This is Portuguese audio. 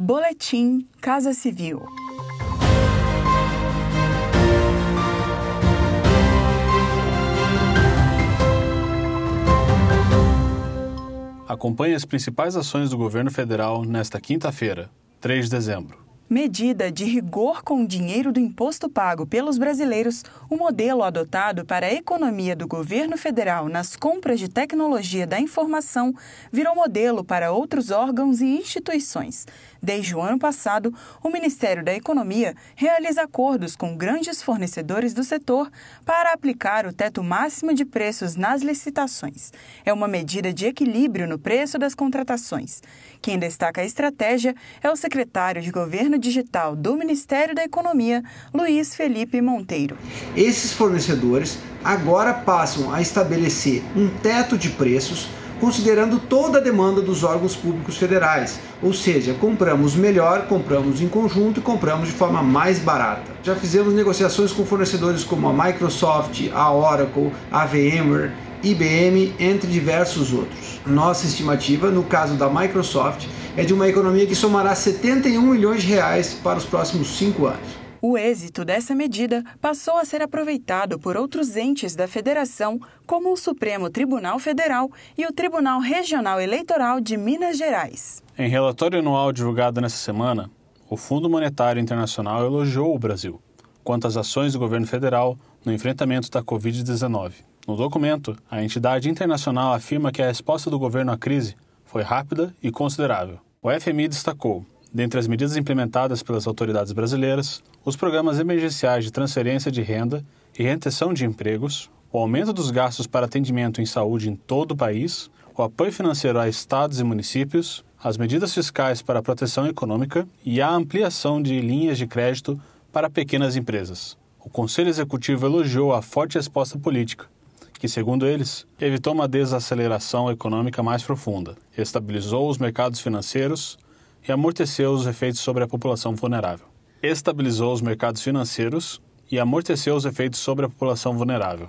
Boletim Casa Civil. Acompanhe as principais ações do governo federal nesta quinta-feira, 3 de dezembro. Medida de rigor com o dinheiro do imposto pago pelos brasileiros, o modelo adotado para a economia do governo federal nas compras de tecnologia da informação virou modelo para outros órgãos e instituições. Desde o ano passado, o Ministério da Economia realiza acordos com grandes fornecedores do setor para aplicar o teto máximo de preços nas licitações. É uma medida de equilíbrio no preço das contratações. Quem destaca a estratégia é o secretário de Governo Digital do Ministério da Economia, Luiz Felipe Monteiro. Esses fornecedores agora passam a estabelecer um teto de preços considerando toda a demanda dos órgãos públicos federais. Ou seja, compramos melhor, compramos em conjunto e compramos de forma mais barata. Já fizemos negociações com fornecedores como a Microsoft, a Oracle, a VMware, IBM, entre diversos outros. Nossa estimativa, no caso da Microsoft, é de uma economia que somará 71 milhões de reais para os próximos cinco anos. O êxito dessa medida passou a ser aproveitado por outros entes da federação, como o Supremo Tribunal Federal e o Tribunal Regional Eleitoral de Minas Gerais. Em relatório anual divulgado nesta semana, o Fundo Monetário Internacional elogiou o Brasil quanto às ações do governo federal no enfrentamento da Covid-19. No documento, a entidade internacional afirma que a resposta do governo à crise foi rápida e considerável. O FMI destacou Dentre as medidas implementadas pelas autoridades brasileiras, os programas emergenciais de transferência de renda e retenção de empregos, o aumento dos gastos para atendimento em saúde em todo o país, o apoio financeiro a estados e municípios, as medidas fiscais para a proteção econômica e a ampliação de linhas de crédito para pequenas empresas. O Conselho Executivo elogiou a forte resposta política, que, segundo eles, evitou uma desaceleração econômica mais profunda, estabilizou os mercados financeiros, e amorteceu os efeitos sobre a população vulnerável. Estabilizou os mercados financeiros e amorteceu os efeitos sobre a população vulnerável.